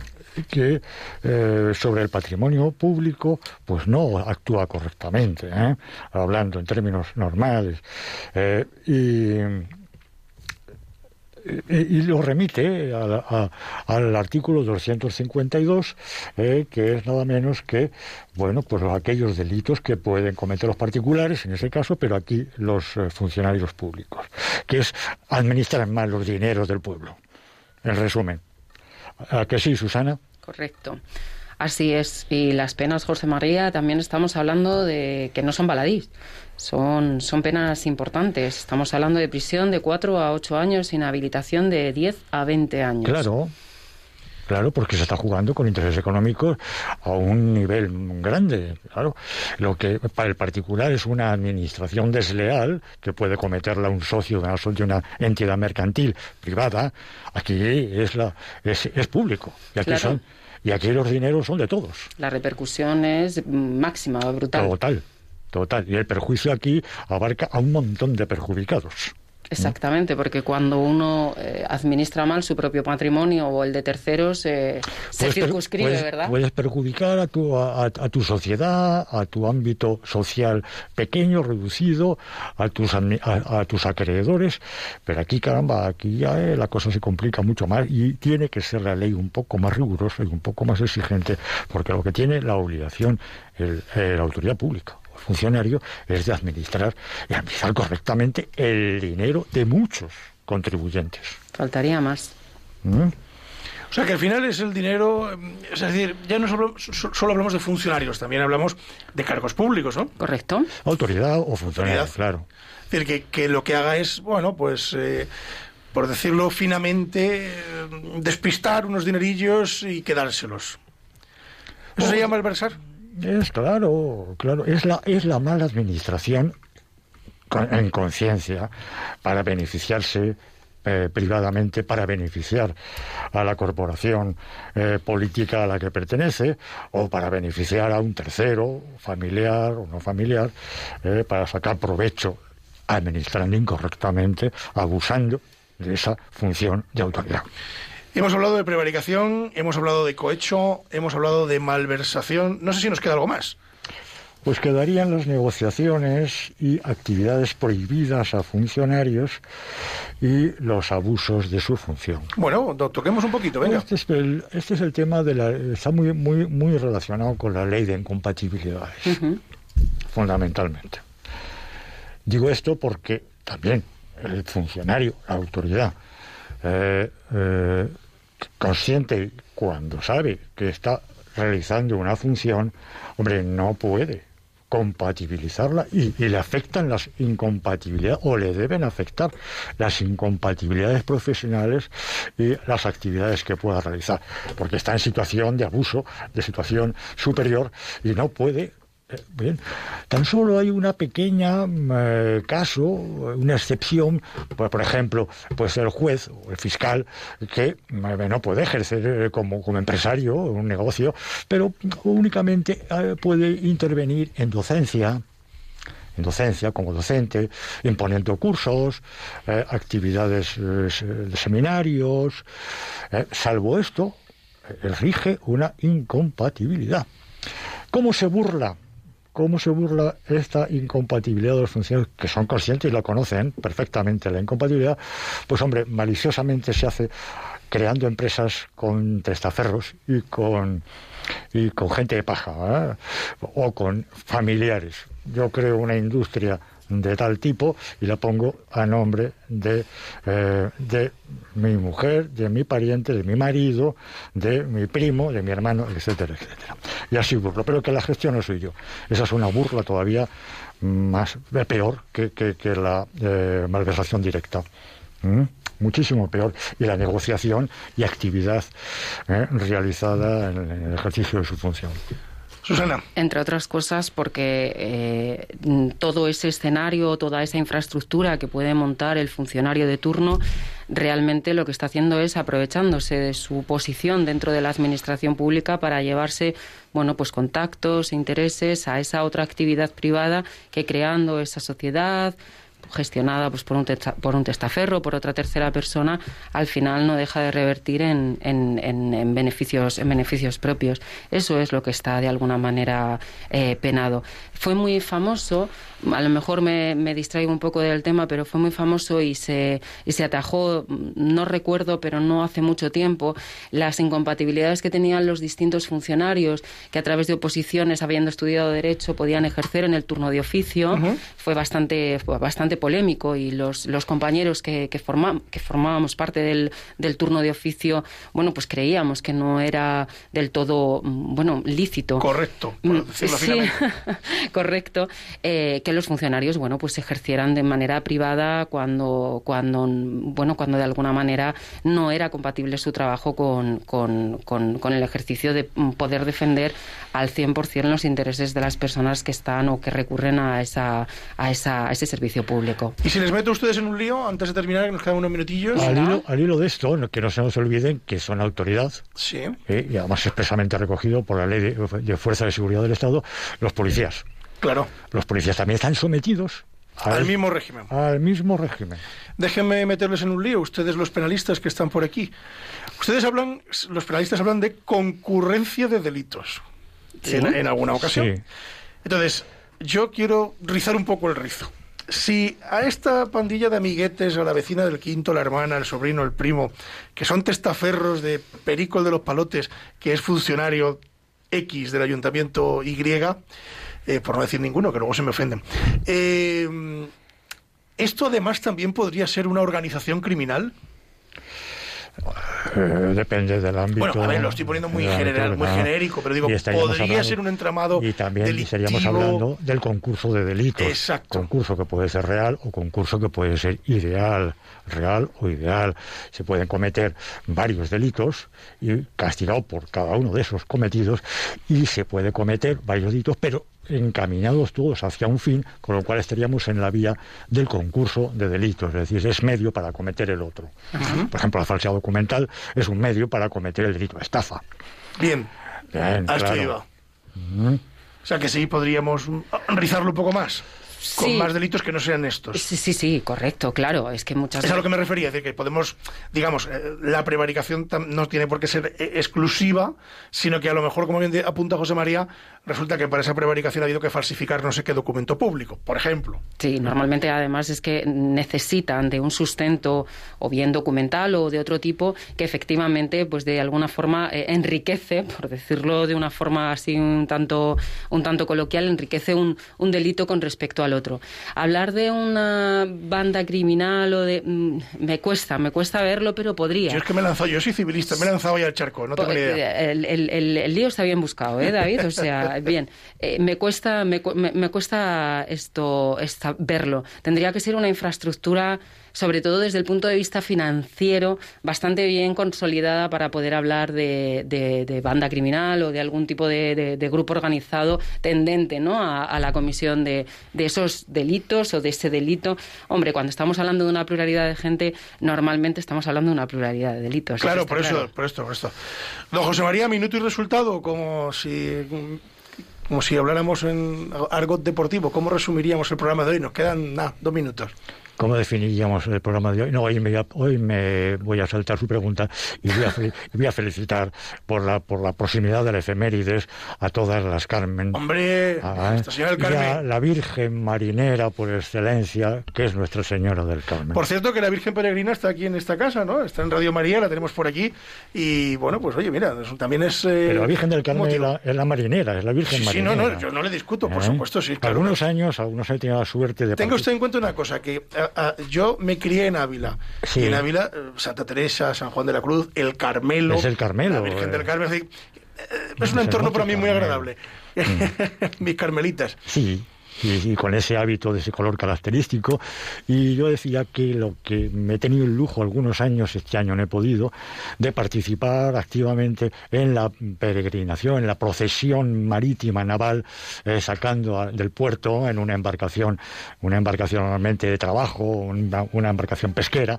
que eh, sobre el patrimonio público pues no actúa correctamente, ¿eh? hablando en términos normales. Eh, y lo remite a a- al artículo 252, eh, que es nada menos que, bueno, pues aquellos delitos que pueden cometer los particulares, en ese caso, pero aquí los eh, funcionarios públicos, que es administrar mal los dineros del pueblo, en resumen. ¿A que sí, Susana? Correcto. Así es. Y las penas, José María, también estamos hablando de que no son baladís. Son, son penas importantes. Estamos hablando de prisión de 4 a 8 años, inhabilitación de 10 a 20 años. Claro, claro, porque se está jugando con intereses económicos a un nivel grande. Claro, lo que para el particular es una administración desleal que puede cometerla un socio de una, entidad mercantil privada. Aquí es la es, es público y aquí Claro. son y aquí los dineros son de todos. La repercusión es máxima, brutal. Total, total. Y el perjuicio aquí abarca a un montón de perjudicados. Exactamente, porque cuando uno eh, administra mal su propio patrimonio o el de terceros, eh, se Puedes circunscribe, puedes- ¿verdad? Puedes perjudicar a tu, a, tu sociedad, a tu ámbito social pequeño, reducido, a tus, a, a tus acreedores, pero aquí, caramba, aquí ya eh, la cosa se complica mucho más y tiene que ser la ley un poco más rigurosa y un poco más exigente, porque lo que tiene la obligación el- la autoridad pública funcionario es de administrar y administrar correctamente el dinero de muchos contribuyentes. Faltaría más. ¿Mm? O sea que al final es el dinero, eh, es decir, ya no solo, so- solo hablamos de funcionarios, también hablamos de cargos públicos, ¿no? Correcto. Autoridad o funcionario, Autoridad. claro. Es decir, que, que lo que haga es, bueno, pues, eh, por decirlo finamente, eh, despistar unos dinerillos y quedárselos. ¿Eso se llama malversar? Es claro, claro, es la, es la mala administración en conciencia para beneficiarse eh, privadamente, para beneficiar a la corporación eh, política a la que pertenece o para beneficiar a un tercero, familiar o no familiar, eh, para sacar provecho administrando incorrectamente, abusando de esa función de autoridad. Hemos hablado de prevaricación, hemos hablado de cohecho, hemos hablado de malversación. No sé si nos queda algo más. Pues quedarían las negociaciones y actividades prohibidas a funcionarios y los abusos de su función. Bueno, to- toquemos un poquito, venga. Este es el, este es el tema de la está muy muy muy relacionado con la ley de incompatibilidades, fundamentalmente. Digo esto porque también el funcionario, la autoridad, eh, eh, consciente cuando sabe que está realizando una función, hombre, no puede compatibilizarla y, le afectan las incompatibilidades o le deben afectar las incompatibilidades profesionales y las actividades que pueda realizar, porque está en situación de abuso, de situación superior y no puede Bien, tan solo hay una pequeña eh, caso, una excepción, por, por ejemplo, pues el juez o el fiscal que mm, no puede ejercer eh, como, como empresario un negocio, pero únicamente eh, puede intervenir en docencia, en docencia, como docente, imponiendo cursos, eh, actividades eh, seminarios. eh, salvo esto, eh, rige una incompatibilidad. ¿Cómo se burla? ¿Cómo se burla esta incompatibilidad de los funcionarios que son conscientes y la conocen perfectamente, la incompatibilidad? Pues hombre, maliciosamente se hace creando empresas con testaferros y con, y con gente de paja, ¿eh? o con familiares. Yo creo una industria de tal tipo y la pongo a nombre de, eh, de mi mujer, de mi pariente, de mi marido, de mi primo, de mi hermano, etcétera, etcétera. Y así pero que la gestión no soy yo. Esa es una burla todavía más eh, peor que, que- la eh, malversación directa. ¿Mm? Muchísimo peor. Y la negociación y actividad realizada en el ejercicio de su función. Susana. Entre otras cosas porque eh, todo ese escenario, toda esa infraestructura que puede montar el funcionario de turno, realmente lo que está haciendo es aprovechándose de su posición dentro de la administración pública para llevarse, bueno, pues contactos, intereses a esa otra actividad privada que creando esa sociedad gestionada pues por un, testa- por un testaferro, por otra tercera persona, al final no deja de revertir en, en- en- en beneficios, en beneficios propios. Eso es lo que está de alguna manera eh, penado. Fue muy famoso a lo mejor me, me distraigo un poco del tema, pero fue muy famoso y se, y se atajó, no recuerdo, pero no hace mucho tiempo, las incompatibilidades que tenían los distintos funcionarios que a través de oposiciones, habiendo estudiado Derecho, podían ejercer en el turno de oficio. Fue bastante, fue bastante polémico y los, los compañeros que, que, forma- que formábamos parte del, del turno de oficio, bueno, pues creíamos que no era del todo, mm, bueno, lícito. Correcto, por Mm, decirlo sí, *laughs* correcto, eh, que los funcionarios, bueno, pues ejercieran de manera privada cuando, cuando, bueno, cuando de alguna manera no era compatible su trabajo con, con, con- con el ejercicio de poder defender al 100% los intereses de las personas que están o que recurren a, esa, a, esa, a ese servicio público. Y si les meto a ustedes en un lío, antes de terminar, que nos quedan unos minutillos. Al hilo, al hilo de esto, que no se nos olviden que son autoridad, Sí. ¿eh? y además expresamente recogido por la ley de, de Fuerza de Seguridad del Estado, los policías. Claro. Los policías también están sometidos Al mismo régimen. al mismo régimen. Déjenme meterles en un lío, ustedes los penalistas que están por aquí. Ustedes hablan, los penalistas hablan de concurrencia de delitos en, en alguna ocasión. Sí. Entonces, yo quiero rizar un poco el rizo. Si a esta pandilla de amiguetes, a la vecina del quinto, la hermana, el sobrino, el primo, que son testaferros de Perico de los Palotes, que es funcionario X del ayuntamiento Y, eh, por no decir ninguno, que luego se me ofenden, eh, ¿esto además también podría ser una organización criminal? Eh, depende del ámbito. Bueno, a ver, lo estoy poniendo muy general, muy genérico, pero digo, podría hablando- ser un entramado Y también delictivo. estaríamos hablando del concurso de delitos. Exacto. Concurso que puede ser real o concurso que puede ser ideal, real o ideal. Se pueden cometer varios delitos y castigado por cada uno de esos cometidos y se puede cometer varios delitos, pero encaminados todos hacia un fin, con lo cual estaríamos en la vía del concurso de delitos, es decir, es medio para cometer el otro. Por ejemplo, la falsedad documental es un medio para cometer el delito de estafa. Bien, Bien, a esto claro. iba. Mm. O sea que sí, podríamos rizarlo un poco más. Con Sí. más delitos que no sean estos. Sí, sí, sí, correcto, claro. Es que muchas Es a lo que me refería, es decir, que podemos, digamos, eh, la prevaricación no tiene por qué ser eh, exclusiva, sino que a lo mejor, como bien apunta José María, resulta que para esa prevaricación ha habido que falsificar no sé qué documento público, por ejemplo. Sí, normalmente además es que necesitan de un sustento o bien documental o de otro tipo que efectivamente pues de alguna forma eh, enriquece, por decirlo de una forma así un tanto un tanto coloquial, enriquece un, un delito con respecto al otro. Hablar de una banda criminal o de mm, me cuesta, me cuesta verlo, pero podría. Yo es que me lanzado, yo soy civilista, me he lanzado ahí al charco, no tengo ni idea. El, el- el- el lío está bien buscado, ¿eh, David? O sea, bien. Eh, me cuesta, me, me- cuesta esto, esta- verlo. Tendría que ser una infraestructura, sobre todo desde el punto de vista financiero, bastante bien consolidada para poder hablar de, de- de banda criminal o de algún tipo de, grupo organizado tendente, ¿no? A, a la comisión de, de esos delitos o de ese delito. Hombre, cuando estamos hablando de una pluralidad de gente, normalmente estamos hablando de una pluralidad de delitos. Claro, por eso, claro. por esto, por esto. Don José María, minuto y resultado, como si como si habláramos en argot deportivo. ¿Cómo resumiríamos el programa de hoy? Nos quedan dos minutos. ¿Cómo definiríamos el programa de hoy? No, hoy me, voy a- hoy me voy a saltar su pregunta y voy a, *laughs* voy a felicitar por la, por la proximidad de la efemérides a todas las Carmen. Hombre, Ah, Nuestra Señora del y a Carmen. la Virgen Marinera por excelencia, que es Nuestra Señora del Carmen. Por cierto, que la Virgen Peregrina está aquí en esta casa, ¿no? Está en Radio María, la tenemos por aquí. Y bueno, pues oye, mira, eso también es. eh, Pero la Virgen del Carmen es la, es la marinera, es la Virgen Sí, sí, Marinera. no, no, yo no le discuto, por ¿Eh? supuesto, sí. Claro, algunos años, algunos años he tenido la suerte de... Tenga usted en cuenta una cosa, que a- yo me crié en Ávila. Sí. Y en Ávila, eh, Santa Teresa, San Juan de la Cruz, el Carmelo. Es el Carmelo, La Virgen eh. del Carmen. Es, decir, eh, es un entorno para mí muy agradable. *laughs* Mis carmelitas. Sí, y, y con ese hábito de ese color característico. Y yo decía que lo que me he tenido el lujo algunos años, este año no he podido, de participar activamente en la peregrinación, en la procesión marítima naval, eh, sacando a- del puerto en una embarcación, una embarcación normalmente de trabajo, una, una embarcación pesquera,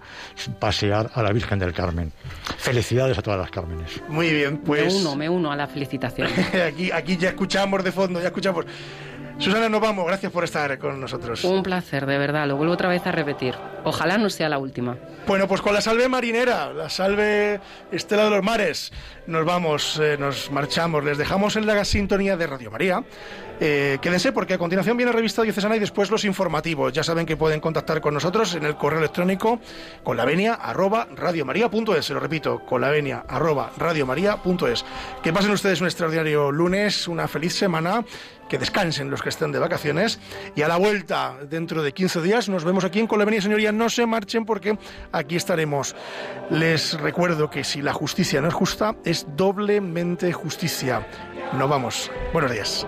pasear a la Virgen del Carmen. Felicidades a todas las Cármenes. Muy bien, pues. Me uno, me uno a la felicitación. *laughs* aquí, aquí ya escuchamos de fondo, ya escuchamos. Susana, nos vamos. Gracias por estar con nosotros. Un placer, de verdad. Lo vuelvo otra vez a repetir. Ojalá no sea la última. Bueno, pues con la salve marinera, la salve Estela de los Mares, nos vamos, eh, nos marchamos, les dejamos en la sintonía de Radio María. Eh, quédense porque a continuación viene la revista diocesana y después los informativos. Ya saben que pueden contactar con nosotros en el correo electrónico con la venia arroba radiomaria.es. Se lo repito, con la venia arroba radiomaria.es. Que pasen ustedes un extraordinario lunes, una feliz semana que descansen los que estén de vacaciones y a la vuelta dentro de 15 días nos vemos aquí en Colevenia Señoría. No se marchen porque aquí estaremos. Les recuerdo que si la justicia no es justa, es doblemente justicia. Nos vamos. Buenos días.